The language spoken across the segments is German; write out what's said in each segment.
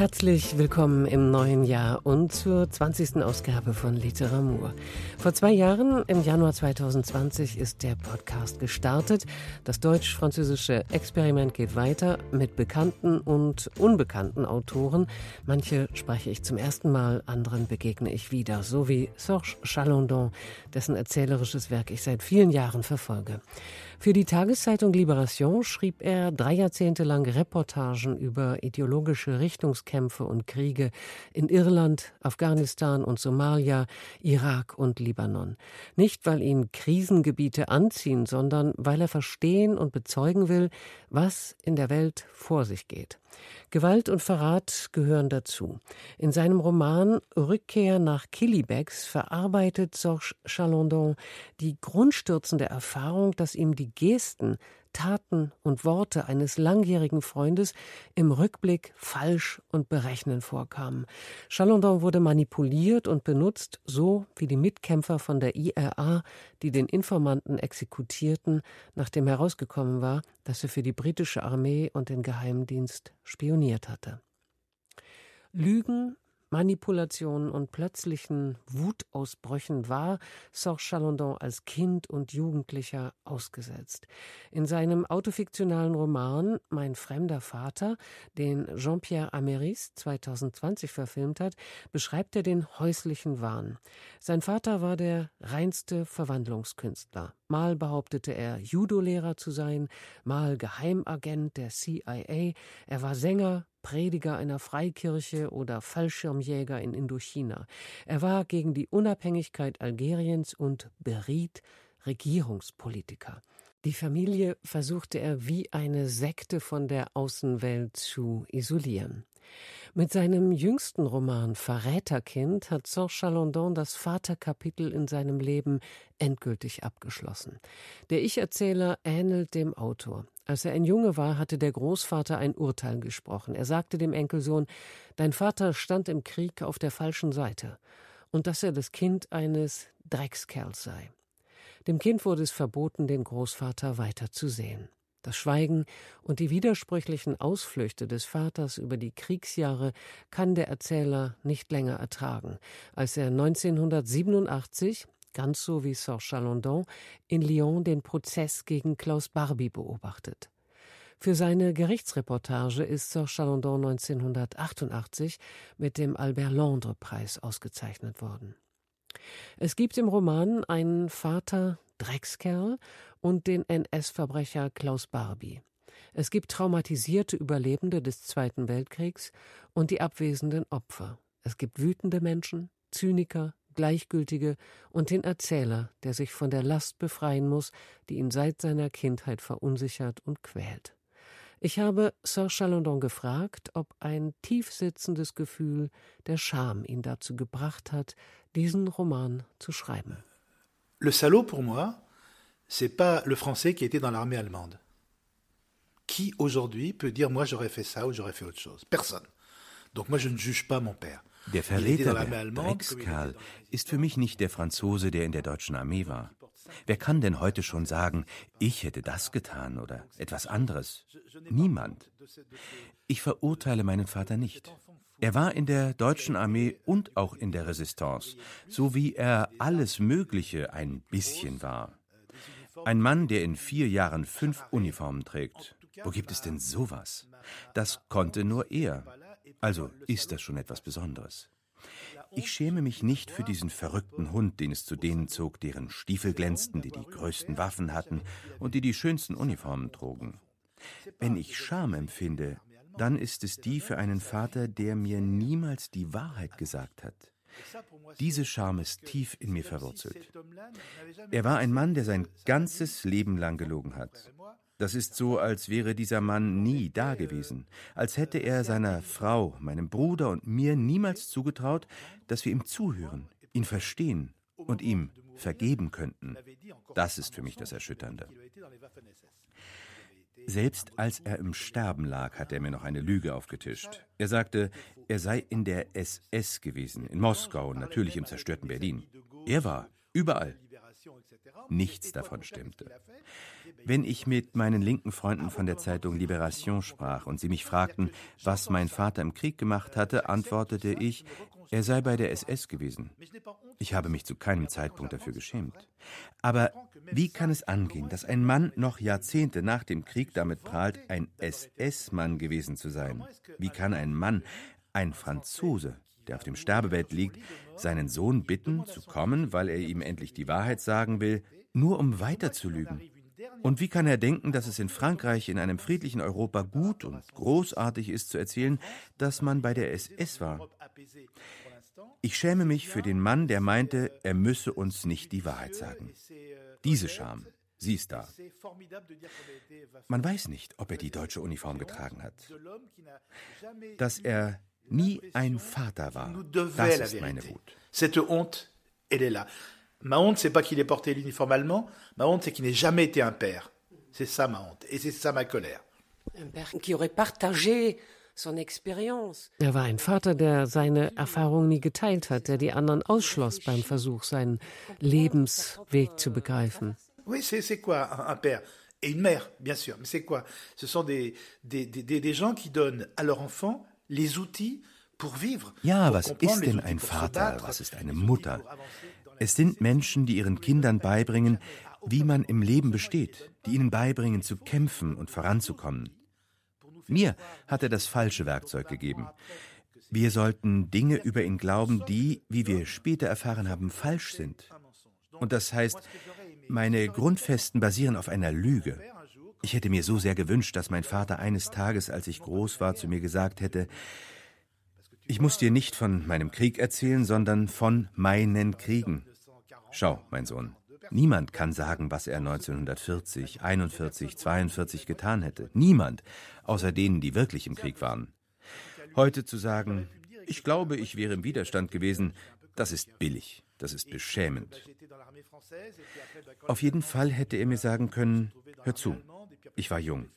Herzlich willkommen im neuen Jahr und zur 20. Ausgabe von Literatur. Vor zwei Jahren, im Januar 2020, ist der Podcast gestartet. Das deutsch-französische Experiment geht weiter mit bekannten und unbekannten Autoren. Manche spreche ich zum ersten Mal, anderen begegne ich wieder, so wie Serge Chalandon, dessen erzählerisches Werk ich seit vielen Jahren verfolge. Für die Tageszeitung Libération schrieb er drei Jahrzehnte lang Reportagen über ideologische Richtungskämpfe und Kriege in Irland, Afghanistan und Somalia, Irak und Libanon. Nicht, weil ihn Krisengebiete anziehen, sondern weil er verstehen und bezeugen will, was in der Welt vor sich geht. Gewalt und Verrat gehören dazu. In seinem Roman Rückkehr nach Killybegs verarbeitet Serge Chalandon die grundstürzende Erfahrung, dass ihm die Gesten Taten und Worte eines langjährigen Freundes im Rückblick falsch und berechnend vorkamen. Chalandon wurde manipuliert und benutzt, so wie die Mitkämpfer von der IRA, die den Informanten exekutierten, nachdem herausgekommen war, dass er für die britische Armee und den Geheimdienst spioniert hatte. Lügen Manipulationen und plötzlichen Wutausbrüchen war Serge Chalandon als Kind und Jugendlicher ausgesetzt. In seinem autofiktionalen Roman Mein fremder Vater, den Jean-Pierre Ameris 2020 verfilmt hat, beschreibt er den häuslichen Wahn. Sein Vater war der reinste Verwandlungskünstler. Mal behauptete er, Judo-Lehrer zu sein, mal Geheimagent der CIA. Er war Sänger, Prediger einer Freikirche oder Fallschirmjäger in Indochina. Er war gegen die Unabhängigkeit Algeriens und beriet Regierungspolitiker. Die Familie versuchte er wie eine Sekte von der Außenwelt zu isolieren. Mit seinem jüngsten Roman Verräterkind hat Serge Chalandon das Vaterkapitel in seinem Leben endgültig abgeschlossen. Der Ich-Erzähler ähnelt dem Autor. Als er ein Junge war, hatte der Großvater ein Urteil gesprochen. Er sagte dem Enkelsohn, Dein Vater stand im Krieg auf der falschen Seite und dass er das Kind eines Dreckskerls sei. Dem Kind wurde es verboten, den Großvater weiter zu sehen. Das Schweigen und die widersprüchlichen Ausflüchte des Vaters über die Kriegsjahre kann der Erzähler nicht länger ertragen, als er 1987 ganz so wie Serge Chalandon, in Lyon den Prozess gegen Klaus Barbie beobachtet. Für seine Gerichtsreportage ist Serge Chalandon 1988 mit dem Albert Londres Preis ausgezeichnet worden. Es gibt im Roman einen Vater Dreckskerl und den NS-Verbrecher Klaus Barbie. Es gibt traumatisierte Überlebende des Zweiten Weltkriegs und die abwesenden Opfer. Es gibt wütende Menschen, Zyniker, Gleichgültige und den Erzähler, der sich von der Last befreien muss, die ihn seit seiner Kindheit verunsichert und quält. Ich habe Sir Chalandon gefragt, ob ein tiefsitzendes Gefühl der Scham ihn dazu gebracht hat, diesen Roman zu schreiben. Le salaud pour moi, c'est pas le français qui était dans l'armée allemande. Qui aujourd'hui peut dire moi j'aurais fait ça ou j'aurais fait autre chose Personne. Donc moi je ne juge pas mon père. Der Verräter, der Dreckskerl, ist für mich nicht der Franzose, der in der deutschen Armee war. Wer kann denn heute schon sagen, ich hätte das getan oder etwas anderes? Niemand. Ich verurteile meinen Vater nicht. Er war in der deutschen Armee und auch in der Resistance, so wie er alles Mögliche ein bisschen war. Ein Mann, der in vier Jahren fünf Uniformen trägt. Wo gibt es denn sowas? Das konnte nur er. Also ist das schon etwas Besonderes. Ich schäme mich nicht für diesen verrückten Hund, den es zu denen zog, deren Stiefel glänzten, die die größten Waffen hatten und die die schönsten Uniformen trugen. Wenn ich Scham empfinde, dann ist es die für einen Vater, der mir niemals die Wahrheit gesagt hat. Diese Scham ist tief in mir verwurzelt. Er war ein Mann, der sein ganzes Leben lang gelogen hat. Das ist so, als wäre dieser Mann nie da gewesen, als hätte er seiner Frau, meinem Bruder und mir niemals zugetraut, dass wir ihm zuhören, ihn verstehen und ihm vergeben könnten. Das ist für mich das Erschütternde. Selbst als er im Sterben lag, hat er mir noch eine Lüge aufgetischt. Er sagte, er sei in der SS gewesen, in Moskau und natürlich im zerstörten Berlin. Er war überall. Nichts davon stimmte. Wenn ich mit meinen linken Freunden von der Zeitung Libération sprach und sie mich fragten, was mein Vater im Krieg gemacht hatte, antwortete ich, er sei bei der SS gewesen. Ich habe mich zu keinem Zeitpunkt dafür geschämt. Aber wie kann es angehen, dass ein Mann noch Jahrzehnte nach dem Krieg damit prahlt, ein SS-Mann gewesen zu sein? Wie kann ein Mann, ein Franzose, der auf dem Sterbebett liegt, seinen Sohn bitten, zu kommen, weil er ihm endlich die Wahrheit sagen will, nur um weiterzulügen. Und wie kann er denken, dass es in Frankreich, in einem friedlichen Europa gut und großartig ist zu erzählen, dass man bei der SS war? Ich schäme mich für den Mann, der meinte, er müsse uns nicht die Wahrheit sagen. Diese Scham, sie ist da. Man weiß nicht, ob er die deutsche Uniform getragen hat. Dass er nie ein Vater war. Das ist meine Wut. Cette honte, elle est là. Ma honte, c'est pas qu'il ait porté l'uniforme allemand. Ma honte, c'est qu'il n'ait jamais été un père. C'est ça ma honte. Et c'est ça ma colère. Un père qui aurait partagé Er war ein Vater, der seine Erfahrung nie geteilt hat, der die anderen ausschloss beim Versuch, seinen Lebensweg zu begreifen. Oui, c'est quoi un père? Et une mère, bien sûr. Mais c'est quoi? Ce sont des, des, des, des gens qui donnent à leur enfant ja, was ist denn ein Vater? Was ist eine Mutter? Es sind Menschen, die ihren Kindern beibringen, wie man im Leben besteht, die ihnen beibringen, zu kämpfen und voranzukommen. Mir hat er das falsche Werkzeug gegeben. Wir sollten Dinge über ihn glauben, die, wie wir später erfahren haben, falsch sind. Und das heißt, meine Grundfesten basieren auf einer Lüge. Ich hätte mir so sehr gewünscht, dass mein Vater eines Tages, als ich groß war, zu mir gesagt hätte, ich muss dir nicht von meinem Krieg erzählen, sondern von meinen Kriegen. Schau, mein Sohn, niemand kann sagen, was er 1940, 41, 42 getan hätte. Niemand, außer denen, die wirklich im Krieg waren. Heute zu sagen, ich glaube, ich wäre im Widerstand gewesen, das ist billig, das ist beschämend. Auf jeden Fall hätte er mir sagen können, hör zu, ich war jung.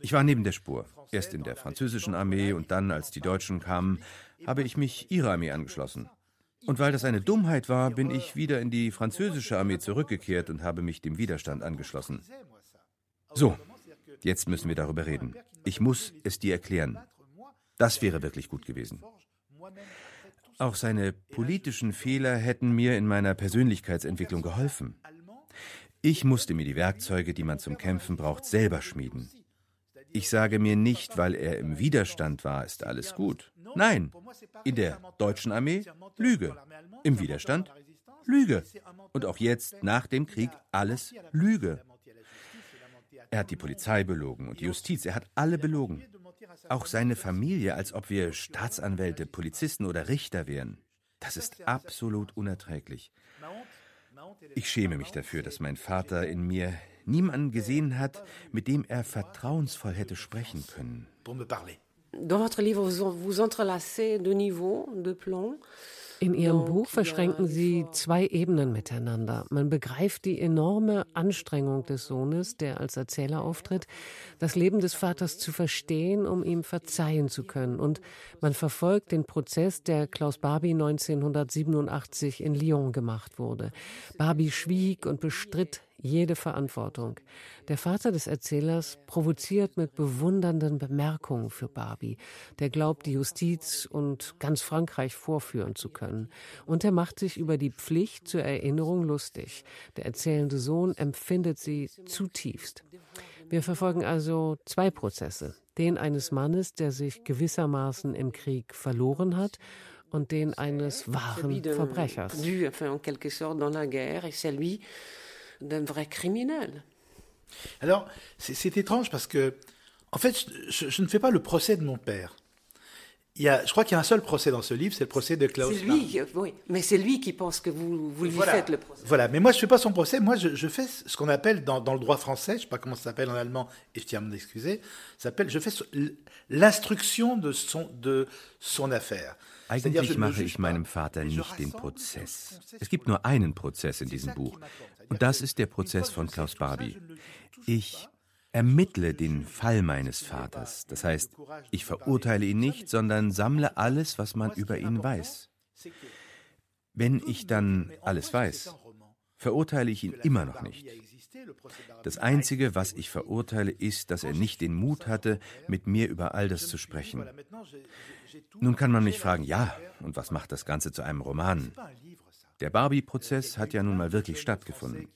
Ich war neben der Spur. Erst in der französischen Armee und dann, als die Deutschen kamen, habe ich mich ihrer Armee angeschlossen. Und weil das eine Dummheit war, bin ich wieder in die französische Armee zurückgekehrt und habe mich dem Widerstand angeschlossen. So, jetzt müssen wir darüber reden. Ich muss es dir erklären. Das wäre wirklich gut gewesen. Auch seine politischen Fehler hätten mir in meiner Persönlichkeitsentwicklung geholfen. Ich musste mir die Werkzeuge, die man zum Kämpfen braucht, selber schmieden. Ich sage mir nicht, weil er im Widerstand war, ist alles gut. Nein, in der deutschen Armee Lüge, im Widerstand Lüge und auch jetzt nach dem Krieg alles Lüge. Er hat die Polizei belogen und die Justiz, er hat alle belogen. Auch seine Familie, als ob wir Staatsanwälte, Polizisten oder Richter wären. Das ist absolut unerträglich. Ich schäme mich dafür, dass mein Vater in mir niemanden gesehen hat, mit dem er vertrauensvoll hätte sprechen können. Dans votre livre, vous entrelacez de niveaux, de plans. In Ihrem Buch verschränken Sie zwei Ebenen miteinander. Man begreift die enorme Anstrengung des Sohnes, der als Erzähler auftritt, das Leben des Vaters zu verstehen, um ihm verzeihen zu können. Und man verfolgt den Prozess, der Klaus Barbie 1987 in Lyon gemacht wurde. Barbie schwieg und bestritt jede Verantwortung. Der Vater des Erzählers provoziert mit bewundernden Bemerkungen für Barbie. Der glaubt, die Justiz und ganz Frankreich vorführen zu können. Und er macht sich über die Pflicht zur Erinnerung lustig. Der erzählende Sohn empfindet sie zutiefst. Wir verfolgen also zwei Prozesse. Den eines Mannes, der sich gewissermaßen im Krieg verloren hat, und den eines wahren Verbrechers d'un vrai criminel. Alors, c'est étrange parce que, en fait, je, je, ne fais pas le procès de mon père. Il y a, je crois qu'il y a un seul procès dans ce livre, c'est le procès de Klaus. C'est lui, oui, mais c'est lui qui pense que vous, vous lui voilà, faites le procès. Voilà, mais moi je ne fais pas son procès, moi je, je fais ce qu'on appelle dans, dans, le droit français, je ne sais pas comment ça s'appelle en allemand, et je tiens à m'en excuser, s'appelle, je fais l'instruction de son, de son affaire. Eigentlich mache ich meinem Vater nicht den Prozess. Es gibt nur einen Prozess in diesem Buch. Und das ist der Prozess von Klaus Barbie. Ich ermittle den Fall meines Vaters. Das heißt, ich verurteile ihn nicht, sondern sammle alles, was man über ihn weiß. Wenn ich dann alles weiß, verurteile ich ihn immer noch nicht. Das Einzige, was ich verurteile, ist, dass er nicht den Mut hatte, mit mir über all das zu sprechen. Nun kann man mich fragen, ja, und was macht das Ganze zu einem Roman? Der Barbie-Prozess hat ja nun mal wirklich stattgefunden.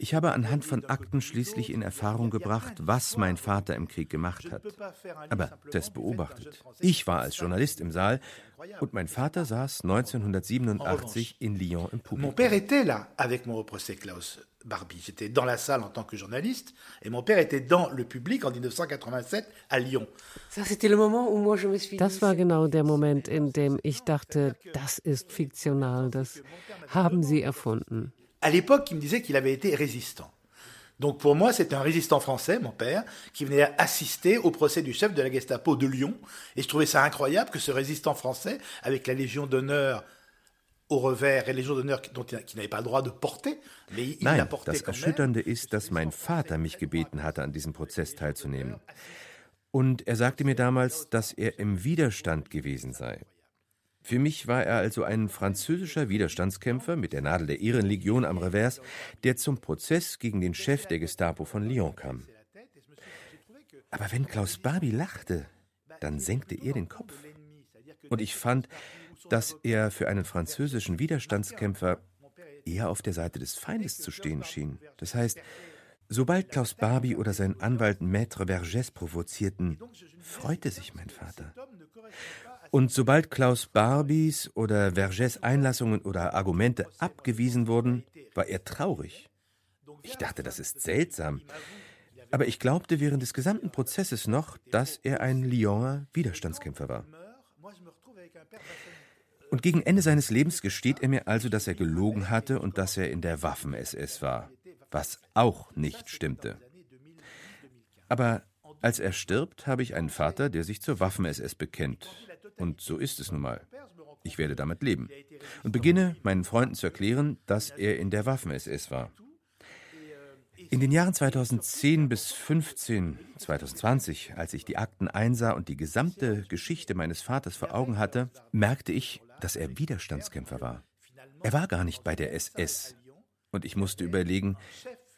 Ich habe anhand von Akten schließlich in Erfahrung gebracht, was mein Vater im Krieg gemacht hat. Aber das beobachtet. Ich war als Journalist im Saal und mein Vater saß 1987 in Lyon im Publikum. Mon père était là avec mon procès Klaus Barbie. J'étais dans la salle en tant que journaliste et mon père était dans le public en 1987 à Lyon. Das war genau der Moment, in dem ich dachte, das ist fiktional, das haben sie erfunden. À l'époque, il me disait qu'il avait été résistant. Donc pour moi, c'était un résistant français, mon père, qui venait assister au procès du chef de la Gestapo de Lyon. Et je trouvais ça incroyable que ce résistant français, avec la Légion d'honneur au revers et Légion d'honneur qui, qui n'avait pas le droit de porter, mais il Nein, das Erschütternde ist, dass mein Vater mich gebeten hatte, an diesem Prozess teilzunehmen. Und er sagte mir damals, dass er im Widerstand gewesen sei. Für mich war er also ein französischer Widerstandskämpfer mit der Nadel der Ehrenlegion am Revers, der zum Prozess gegen den Chef der Gestapo von Lyon kam. Aber wenn Klaus Barbie lachte, dann senkte er den Kopf. Und ich fand, dass er für einen französischen Widerstandskämpfer eher auf der Seite des Feindes zu stehen schien. Das heißt, sobald Klaus Barbie oder sein Anwalt Maître Vergès provozierten, freute sich mein Vater. Und sobald Klaus Barbies oder Vergès Einlassungen oder Argumente abgewiesen wurden, war er traurig. Ich dachte, das ist seltsam. Aber ich glaubte während des gesamten Prozesses noch, dass er ein Lyoner Widerstandskämpfer war. Und gegen Ende seines Lebens gesteht er mir also, dass er gelogen hatte und dass er in der Waffen-SS war, was auch nicht stimmte. Aber als er stirbt, habe ich einen Vater, der sich zur Waffen-SS bekennt. Und so ist es nun mal. Ich werde damit leben. Und beginne, meinen Freunden zu erklären, dass er in der Waffen-SS war. In den Jahren 2010 bis 15, 2020, als ich die Akten einsah und die gesamte Geschichte meines Vaters vor Augen hatte, merkte ich, dass er Widerstandskämpfer war. Er war gar nicht bei der SS. Und ich musste überlegen,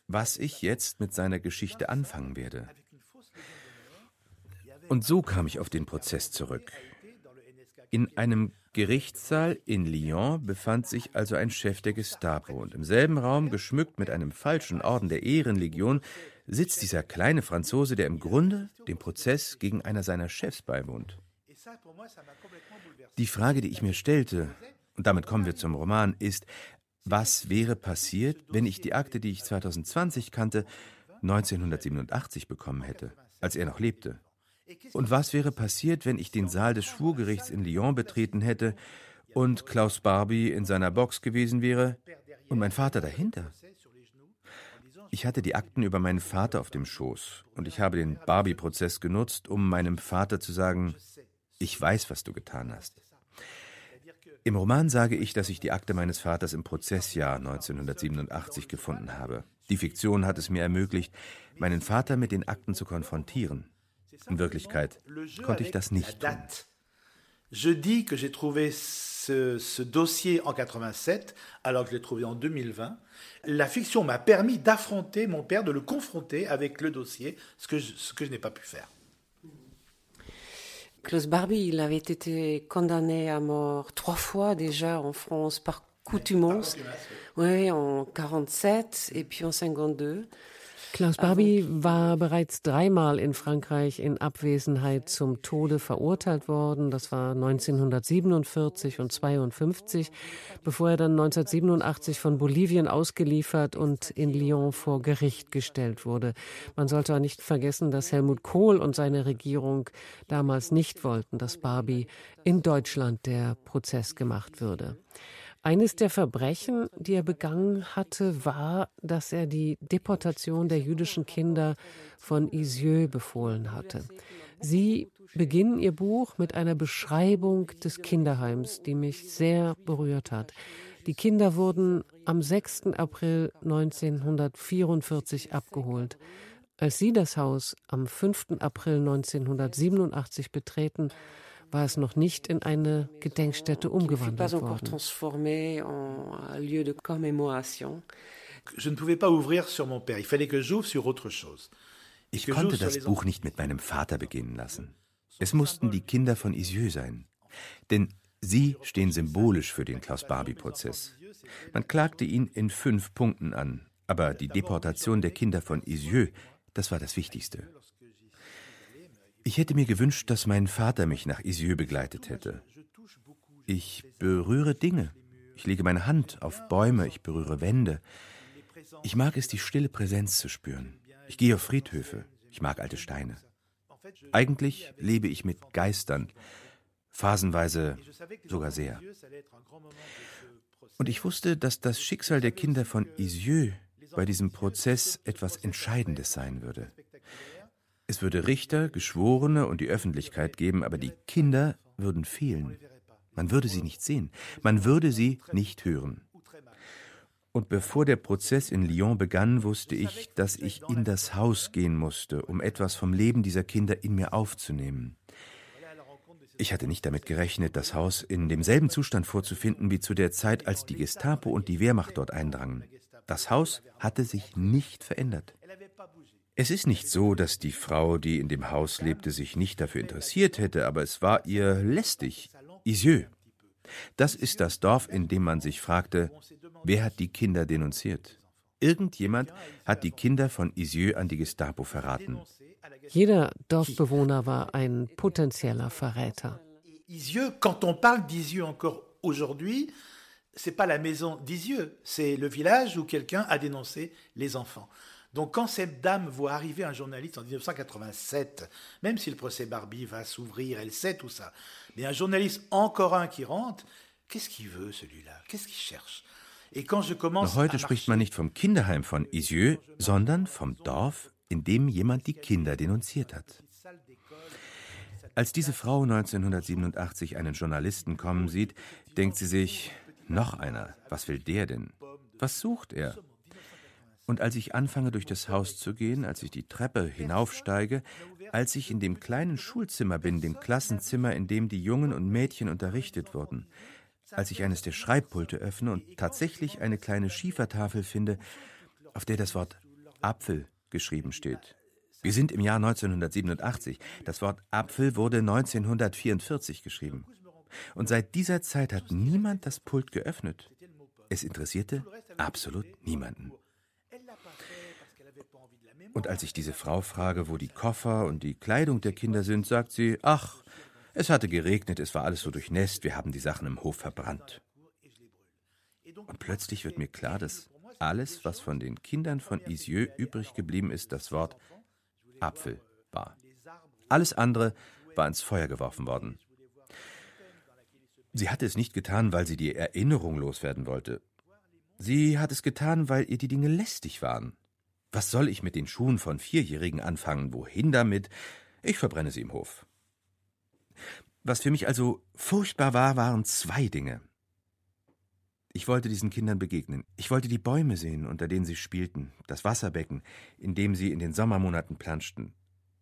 was ich jetzt mit seiner Geschichte anfangen werde. Und so kam ich auf den Prozess zurück. In einem Gerichtssaal in Lyon befand sich also ein Chef der Gestapo und im selben Raum, geschmückt mit einem falschen Orden der Ehrenlegion, sitzt dieser kleine Franzose, der im Grunde dem Prozess gegen einer seiner Chefs beiwohnt. Die Frage, die ich mir stellte, und damit kommen wir zum Roman, ist, was wäre passiert, wenn ich die Akte, die ich 2020 kannte, 1987 bekommen hätte, als er noch lebte? Und was wäre passiert, wenn ich den Saal des Schwurgerichts in Lyon betreten hätte und Klaus Barbie in seiner Box gewesen wäre und mein Vater dahinter? Ich hatte die Akten über meinen Vater auf dem Schoß und ich habe den Barbie-Prozess genutzt, um meinem Vater zu sagen, ich weiß, was du getan hast. Im Roman sage ich, dass ich die Akte meines Vaters im Prozessjahr 1987 gefunden habe. Die Fiktion hat es mir ermöglicht, meinen Vater mit den Akten zu konfrontieren. In Wirklichkeit konnte ich das nicht tun. Je dis que j'ai trouvé ce, ce, dossier en 87, alors que je l'ai trouvé en 2020. La fiction m'a permis d'affronter mon père, de le confronter avec le dossier, ce que je, ce que je n'ai pas pu faire. Klaus Barbie, il avait été condamné à mort trois fois déjà en France par coutumance. Oui, en 47 et puis en 52. Klaus Barbie war bereits dreimal in Frankreich in Abwesenheit zum Tode verurteilt worden. Das war 1947 und 52, bevor er dann 1987 von Bolivien ausgeliefert und in Lyon vor Gericht gestellt wurde. Man sollte auch nicht vergessen, dass Helmut Kohl und seine Regierung damals nicht wollten, dass Barbie in Deutschland der Prozess gemacht würde. Eines der Verbrechen, die er begangen hatte, war, dass er die Deportation der jüdischen Kinder von Isieux befohlen hatte. Sie beginnen ihr Buch mit einer Beschreibung des Kinderheims, die mich sehr berührt hat. Die Kinder wurden am 6. April 1944 abgeholt. Als sie das Haus am 5. April 1987 betreten, war es noch nicht in eine Gedenkstätte umgewandelt worden. Ich konnte das Buch nicht mit meinem Vater beginnen lassen. Es mussten die Kinder von Isieux sein. Denn sie stehen symbolisch für den Klaus-Barbie-Prozess. Man klagte ihn in fünf Punkten an, aber die Deportation der Kinder von Isieux, das war das Wichtigste. Ich hätte mir gewünscht, dass mein Vater mich nach Isieux begleitet hätte. Ich berühre Dinge. Ich lege meine Hand auf Bäume, ich berühre Wände. Ich mag es, die stille Präsenz zu spüren. Ich gehe auf Friedhöfe. Ich mag alte Steine. Eigentlich lebe ich mit Geistern, phasenweise sogar sehr. Und ich wusste, dass das Schicksal der Kinder von Isieux bei diesem Prozess etwas Entscheidendes sein würde. Es würde Richter, Geschworene und die Öffentlichkeit geben, aber die Kinder würden fehlen. Man würde sie nicht sehen, man würde sie nicht hören. Und bevor der Prozess in Lyon begann, wusste ich, dass ich in das Haus gehen musste, um etwas vom Leben dieser Kinder in mir aufzunehmen. Ich hatte nicht damit gerechnet, das Haus in demselben Zustand vorzufinden wie zu der Zeit, als die Gestapo und die Wehrmacht dort eindrangen. Das Haus hatte sich nicht verändert. Es ist nicht so, dass die Frau, die in dem Haus lebte, sich nicht dafür interessiert hätte, aber es war ihr lästig. Isieux. Das ist das Dorf, in dem man sich fragte, wer hat die Kinder denunziert? Irgendjemand hat die Kinder von Isieux an die Gestapo verraten. Jeder Dorfbewohner war ein potenzieller Verräter. Isieux, quand on parle d'Isieux encore aujourd'hui, c'est pas la maison d'Isieux, c'est le village où quelqu'un a dénoncé les enfants. Donc quand cette dame voit arriver un journaliste en 1987, même si le procès Barbie va s'ouvrir, elle sait tout ça, mais un journaliste encore un qui rentre, qu'est-ce qu'il veut celui-là Qu'est-ce qu'il cherche Noch heute spricht man nicht vom Kinderheim von Isieux, sondern vom Dorf, in dem jemand die Kinder denunziert hat. Als diese Frau 1987 einen Journalisten kommen sieht, denkt sie sich, noch einer, was will der denn? Was sucht er? Und als ich anfange, durch das Haus zu gehen, als ich die Treppe hinaufsteige, als ich in dem kleinen Schulzimmer bin, dem Klassenzimmer, in dem die Jungen und Mädchen unterrichtet wurden, als ich eines der Schreibpulte öffne und tatsächlich eine kleine Schiefertafel finde, auf der das Wort Apfel geschrieben steht. Wir sind im Jahr 1987. Das Wort Apfel wurde 1944 geschrieben. Und seit dieser Zeit hat niemand das Pult geöffnet. Es interessierte absolut niemanden. Und als ich diese Frau frage, wo die Koffer und die Kleidung der Kinder sind, sagt sie, ach, es hatte geregnet, es war alles so durchnässt, wir haben die Sachen im Hof verbrannt. Und plötzlich wird mir klar, dass alles, was von den Kindern von Isieux übrig geblieben ist, das Wort Apfel war. Alles andere war ins Feuer geworfen worden. Sie hatte es nicht getan, weil sie die Erinnerung loswerden wollte. Sie hat es getan, weil ihr die Dinge lästig waren. Was soll ich mit den Schuhen von Vierjährigen anfangen? Wohin damit? Ich verbrenne sie im Hof. Was für mich also furchtbar war, waren zwei Dinge. Ich wollte diesen Kindern begegnen. Ich wollte die Bäume sehen, unter denen sie spielten, das Wasserbecken, in dem sie in den Sommermonaten planschten.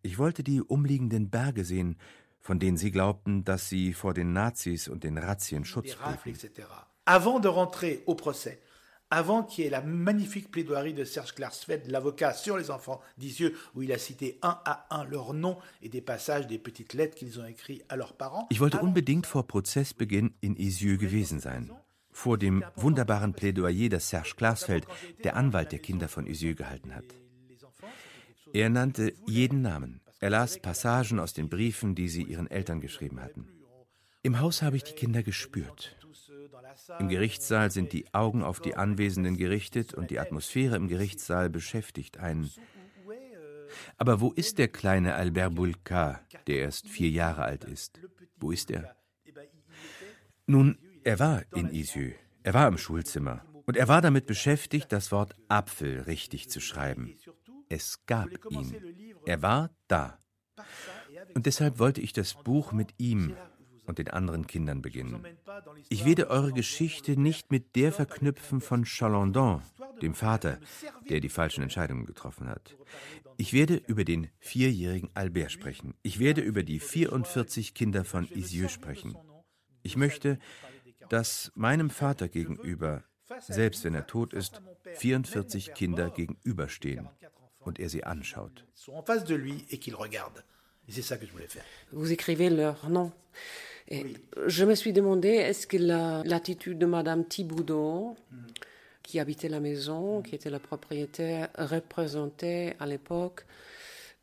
Ich wollte die umliegenden Berge sehen, von denen sie glaubten, dass sie vor den Nazis und den Razzien Schutz boten. Avant de rentrer au procès, avant qu'il y ait la magnifique plaidoirie de Serge Klarsfeld, l'avocat sur les enfants d'Isieux, où il a cité un à un leurs noms et des passages des petites lettres qu'ils ont écrits à leurs parents. Ich wollte unbedingt vor Prozessbeginn in Isieux gewesen sein. Vor dem wunderbaren Plädoyer, das Serge Klarsfeld, der Anwalt der Kinder von Isieux, gehalten hat. Er nannte jeden Namen. Er las Passagen aus den Briefen, die sie ihren Eltern geschrieben hatten. Im Haus habe ich die Kinder gespürt. Im Gerichtssaal sind die Augen auf die Anwesenden gerichtet und die Atmosphäre im Gerichtssaal beschäftigt einen. Aber wo ist der kleine Albert Boulka, der erst vier Jahre alt ist? Wo ist er? Nun, er war in Isieux, er war im Schulzimmer und er war damit beschäftigt, das Wort Apfel richtig zu schreiben. Es gab ihn. Er war da. Und deshalb wollte ich das Buch mit ihm, und den anderen Kindern beginnen. Ich werde eure Geschichte nicht mit der verknüpfen von Chalandon, dem Vater, der die falschen Entscheidungen getroffen hat. Ich werde über den vierjährigen Albert sprechen. Ich werde über die 44 Kinder von Isieux sprechen. Ich möchte, dass meinem Vater gegenüber, selbst wenn er tot ist, 44 Kinder gegenüberstehen und er sie anschaut. Vous écrivez leur nom. Et je me suis demandé, est-ce que l'attitude de Madame Thiboudot, qui habitait la maison, qui était la propriétaire, représentait à l'époque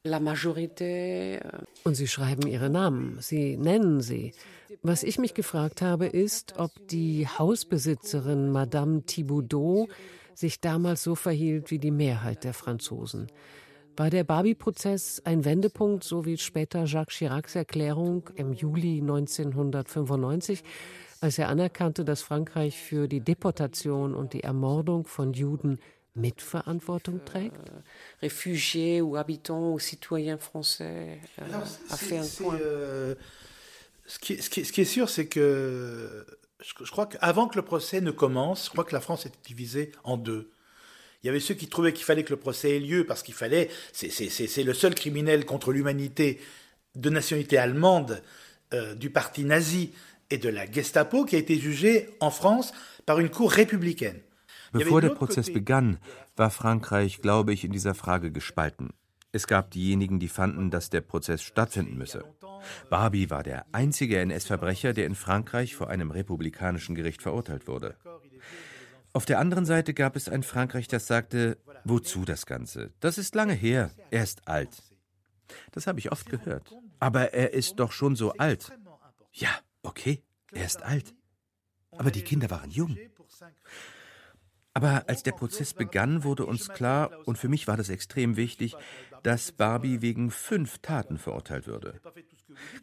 la majorité. Euh, Und Sie schreiben Ihre Namen, Sie nennen sie. Was ich mich gefragt habe, ist, ob die Hausbesitzerin Madame Thiboudot sich damals so verhielt wie die Mehrheit der Franzosen. War der Barbie-Prozess ein Wendepunkt, so wie später Jacques Chiracs Erklärung im Juli 1995, als er anerkannte, dass Frankreich für die Deportation und die Ermordung von Juden Mitverantwortung trägt? Réfugiés ou habitants ou citoyens français a fait un point. Euh, ce, qui, ce, qui, ce qui est sûr, c'est que je, je crois qu'avant que le procès ne commence, je crois que la France était divisée en deux. Il y avait ceux qui trouvaient qu'il fallait que le procès ait lieu parce qu'il fallait, c'est le seul criminel contre l'humanité de nationalité allemande euh, du parti nazi et de la Gestapo qui a été jugé en France par une cour républicaine. Bevor der Prozess begann, war Frankreich, glaube ich, in dieser Frage gespalten. Es gab diejenigen, die fanden, dass der Prozess stattfinden müsse. Barbie war der einzige NS-Verbrecher, der in Frankreich vor einem republikanischen Gericht verurteilt wurde. Auf der anderen Seite gab es ein Frankreich, das sagte, wozu das Ganze? Das ist lange her, er ist alt. Das habe ich oft gehört. Aber er ist doch schon so alt. Ja, okay, er ist alt. Aber die Kinder waren jung. Aber als der Prozess begann, wurde uns klar, und für mich war das extrem wichtig, dass Barbie wegen fünf Taten verurteilt würde.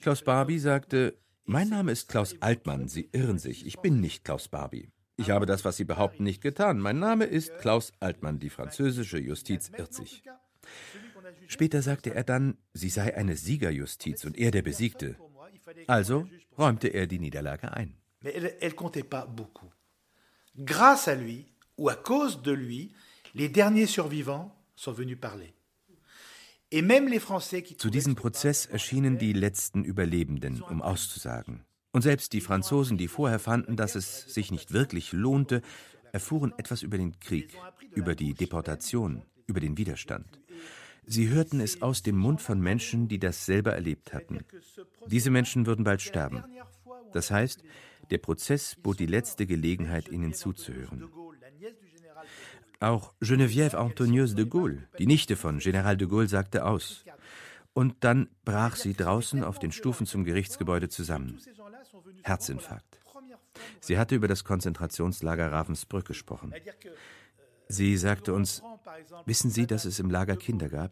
Klaus Barbie sagte, mein Name ist Klaus Altmann, Sie irren sich, ich bin nicht Klaus Barbie. Ich habe das, was Sie behaupten, nicht getan. Mein Name ist Klaus Altmann, die französische Justiz irrt sich. Später sagte er dann, sie sei eine Siegerjustiz und er der Besiegte. Also räumte er die Niederlage ein. Grâce à lui ou à cause de lui, les derniers survivants sont venus parler. Zu diesem Prozess erschienen die letzten Überlebenden, um auszusagen. Und selbst die Franzosen, die vorher fanden, dass es sich nicht wirklich lohnte, erfuhren etwas über den Krieg, über die Deportation, über den Widerstand. Sie hörten es aus dem Mund von Menschen, die das selber erlebt hatten. Diese Menschen würden bald sterben. Das heißt, der Prozess bot die letzte Gelegenheit, ihnen zuzuhören. Auch Geneviève Antonieuse de Gaulle, die Nichte von General de Gaulle, sagte aus. Und dann brach sie draußen auf den Stufen zum Gerichtsgebäude zusammen. Herzinfarkt. Sie hatte über das Konzentrationslager Ravensbrück gesprochen. Sie sagte uns, wissen Sie, dass es im Lager Kinder gab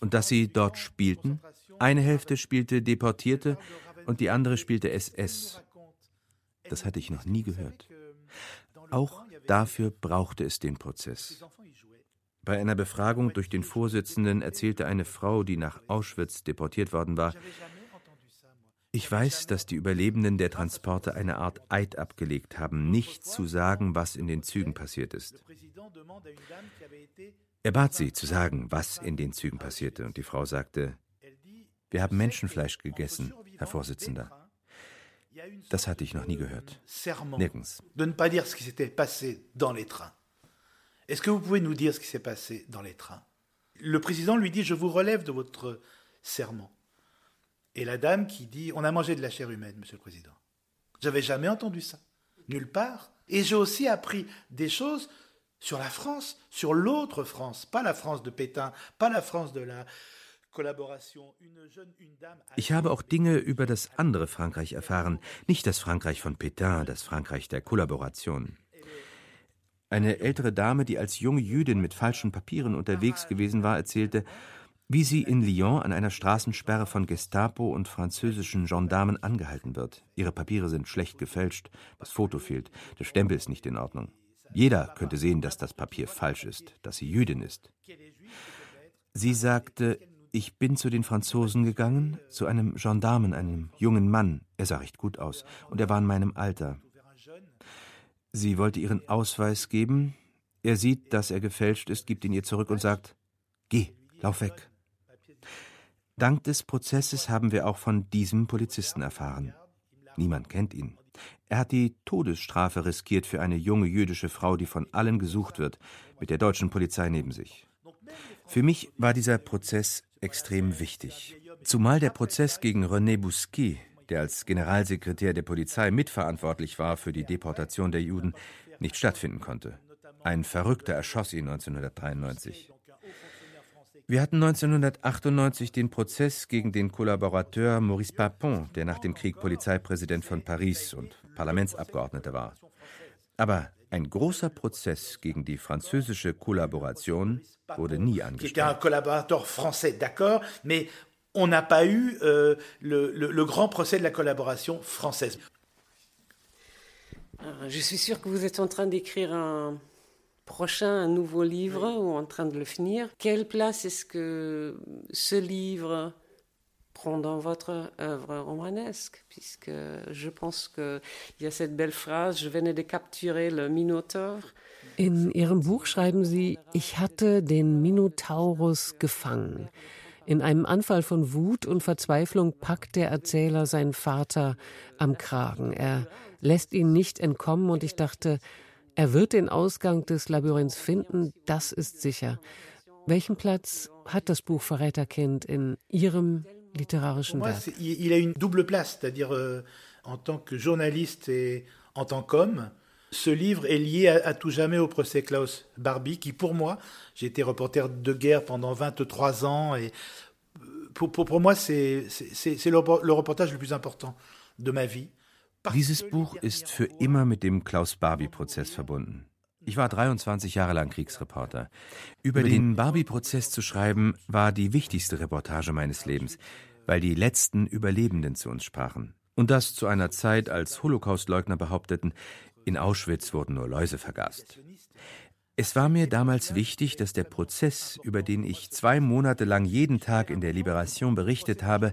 und dass sie dort spielten? Eine Hälfte spielte Deportierte und die andere spielte SS. Das hatte ich noch nie gehört. Auch dafür brauchte es den Prozess. Bei einer Befragung durch den Vorsitzenden erzählte eine Frau, die nach Auschwitz deportiert worden war, ich weiß, dass die Überlebenden der Transporte eine Art Eid abgelegt haben, nicht zu sagen, was in den Zügen passiert ist. Er bat sie zu sagen, was in den Zügen passierte, und die Frau sagte, wir haben Menschenfleisch gegessen, Herr Vorsitzender. Das hatte ich noch nie gehört. Nirgends. Est-ce que vous pouvez nous dire ce qui s'est passé dans les trains Le président lui dit Je vous relève de votre serment. Et la dame qui dit On a mangé de la chair humaine, monsieur le président. J'avais jamais entendu ça, nulle part. Et j'ai aussi appris des choses sur la France, sur l'autre France, pas la France de Pétain, pas la France de la. Ich habe auch Dinge über das andere Frankreich erfahren, nicht das Frankreich von Pétain, das Frankreich der Kollaboration. Eine ältere Dame, die als junge Jüdin mit falschen Papieren unterwegs gewesen war, erzählte, wie sie in Lyon an einer Straßensperre von Gestapo und französischen Gendarmen angehalten wird. Ihre Papiere sind schlecht gefälscht, das Foto fehlt, der Stempel ist nicht in Ordnung. Jeder könnte sehen, dass das Papier falsch ist, dass sie Jüdin ist. Sie sagte, ich bin zu den Franzosen gegangen, zu einem Gendarmen, einem jungen Mann. Er sah recht gut aus und er war in meinem Alter. Sie wollte ihren Ausweis geben. Er sieht, dass er gefälscht ist, gibt ihn ihr zurück und sagt, Geh, lauf weg. Dank des Prozesses haben wir auch von diesem Polizisten erfahren. Niemand kennt ihn. Er hat die Todesstrafe riskiert für eine junge jüdische Frau, die von allen gesucht wird, mit der deutschen Polizei neben sich. Für mich war dieser Prozess extrem wichtig. Zumal der Prozess gegen René Bousquet, der als Generalsekretär der Polizei mitverantwortlich war für die Deportation der Juden, nicht stattfinden konnte. Ein Verrückter erschoss ihn 1993. Wir hatten 1998 den Prozess gegen den Kollaborateur Maurice Papon, der nach dem Krieg Polizeipräsident von Paris und Parlamentsabgeordneter war. Aber ein großer Prozess gegen die französische Kollaboration wurde nie angestellt. on n'a pas eu euh, le, le, le, grand procès de la collaboration française. Je suis sûr que vous êtes en train d'écrire un, prochain un nouveau livre ou en train de le finir. Quelle place est-ce que ce livre prend dans votre œuvre romanesque Puisque je pense qu'il y a cette belle phrase, je venais de capturer le Minotaur. In Ihrem Buch schreiben Sie, ich hatte den Minotaurus gefangen. In einem Anfall von Wut und Verzweiflung packt der Erzähler seinen Vater am Kragen. Er lässt ihn nicht entkommen und ich dachte, er wird den Ausgang des Labyrinths finden, das ist sicher. Welchen Platz hat das Buch Verräterkind in Ihrem literarischen Werk? Il a une double place, c'est-à-dire euh, en tant que journaliste et en tant qu'homme. Ce livre est lié à, à, tout jamais au procès Klaus Barbie, qui pour moi, j'ai été reporter de guerre pendant 23 ans, et euh, pour, pour, pour moi, c'est le, le reportage le plus important de ma vie. Dieses Buch ist für immer mit dem Klaus-Barbie-Prozess verbunden. Ich war 23 Jahre lang Kriegsreporter. Über den Barbie-Prozess zu schreiben, war die wichtigste Reportage meines Lebens, weil die letzten Überlebenden zu uns sprachen. Und das zu einer Zeit, als Holocaustleugner behaupteten, in Auschwitz wurden nur Läuse vergast. Es war mir damals wichtig, dass der Prozess, über den ich zwei Monate lang jeden Tag in der Liberation berichtet habe,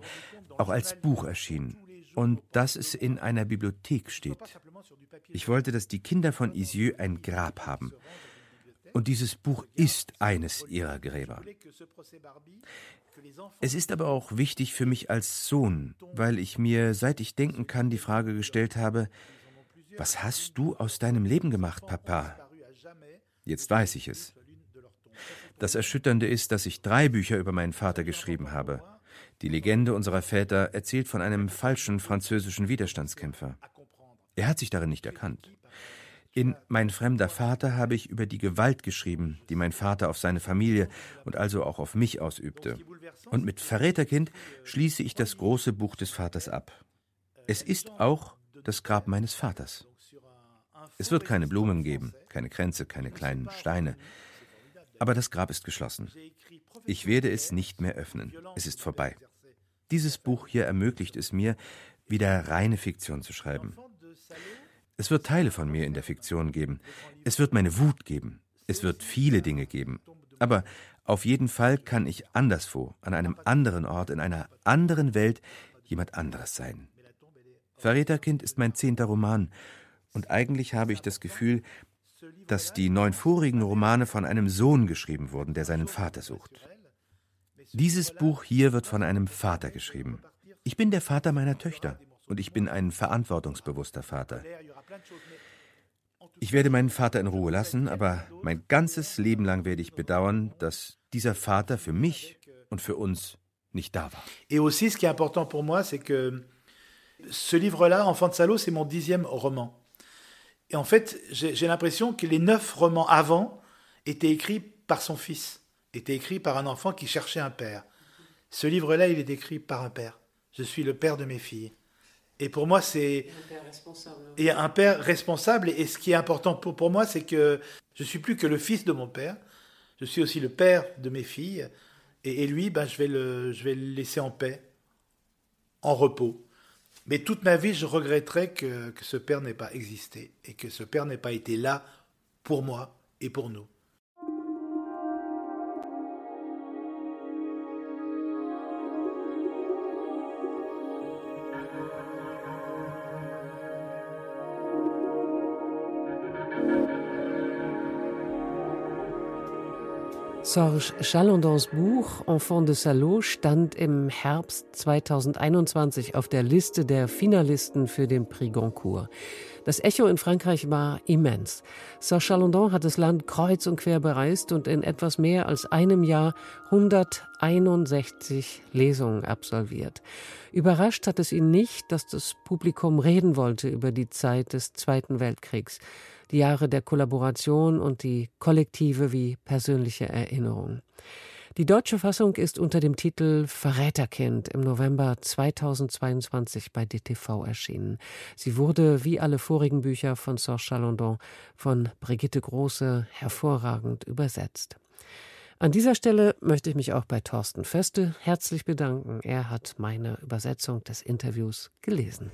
auch als Buch erschien und dass es in einer Bibliothek steht. Ich wollte, dass die Kinder von Isieux ein Grab haben. Und dieses Buch ist eines ihrer Gräber. Es ist aber auch wichtig für mich als Sohn, weil ich mir, seit ich denken kann, die Frage gestellt habe, was hast du aus deinem Leben gemacht, Papa? Jetzt weiß ich es. Das Erschütternde ist, dass ich drei Bücher über meinen Vater geschrieben habe. Die Legende unserer Väter erzählt von einem falschen französischen Widerstandskämpfer. Er hat sich darin nicht erkannt. In Mein fremder Vater habe ich über die Gewalt geschrieben, die mein Vater auf seine Familie und also auch auf mich ausübte. Und mit Verräterkind schließe ich das große Buch des Vaters ab. Es ist auch das Grab meines Vaters. Es wird keine Blumen geben, keine Kränze, keine kleinen Steine. Aber das Grab ist geschlossen. Ich werde es nicht mehr öffnen. Es ist vorbei. Dieses Buch hier ermöglicht es mir, wieder reine Fiktion zu schreiben. Es wird Teile von mir in der Fiktion geben. Es wird meine Wut geben. Es wird viele Dinge geben. Aber auf jeden Fall kann ich anderswo, an einem anderen Ort, in einer anderen Welt jemand anderes sein. Verräterkind ist mein zehnter Roman. Und eigentlich habe ich das Gefühl, dass die neun vorigen Romane von einem Sohn geschrieben wurden, der seinen Vater sucht. Dieses Buch hier wird von einem Vater geschrieben. Ich bin der Vater meiner Töchter und ich bin ein verantwortungsbewusster Vater. Ich werde meinen Vater in Ruhe lassen, aber mein ganzes Leben lang werde ich bedauern, dass dieser Vater für mich und für uns nicht da war. Et aussi, ce qui est important pour moi, c'est que ce livre-là, Enfant de Salaud, c'est mon dixième roman. Et en fait, j'ai l'impression que les neuf romans avant étaient écrits par son fils était écrit par un enfant qui cherchait un père. Ce livre-là, il est écrit par un père. Je suis le père de mes filles. Et pour moi, c'est. Un père responsable. Et un père responsable. Et ce qui est important pour, pour moi, c'est que je suis plus que le fils de mon père. Je suis aussi le père de mes filles. Et, et lui, ben, je, vais le, je vais le laisser en paix, en repos. Mais toute ma vie, je regretterai que, que ce père n'ait pas existé et que ce père n'ait pas été là pour moi et pour nous. Sorge Chalandons Buch Enfant de Salot stand im Herbst 2021 auf der Liste der Finalisten für den Prix Goncourt. Das Echo in Frankreich war immens. Serge Chalandon hat das Land kreuz und quer bereist und in etwas mehr als einem Jahr 161 Lesungen absolviert. Überrascht hat es ihn nicht, dass das Publikum reden wollte über die Zeit des Zweiten Weltkriegs die Jahre der Kollaboration und die kollektive wie persönliche Erinnerung. Die deutsche Fassung ist unter dem Titel Verräterkind im November 2022 bei DTV erschienen. Sie wurde, wie alle vorigen Bücher von Serge Chalandon, von Brigitte Große hervorragend übersetzt. An dieser Stelle möchte ich mich auch bei Thorsten Feste herzlich bedanken. Er hat meine Übersetzung des Interviews gelesen.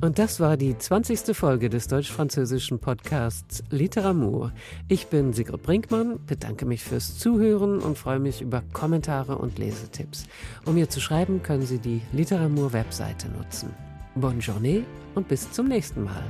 Und das war die 20. Folge des deutsch-französischen Podcasts Literamour. Ich bin Sigrid Brinkmann, bedanke mich fürs Zuhören und freue mich über Kommentare und Lesetipps. Um mir zu schreiben, können Sie die Literamour-Webseite nutzen. Bonne Journée und bis zum nächsten Mal.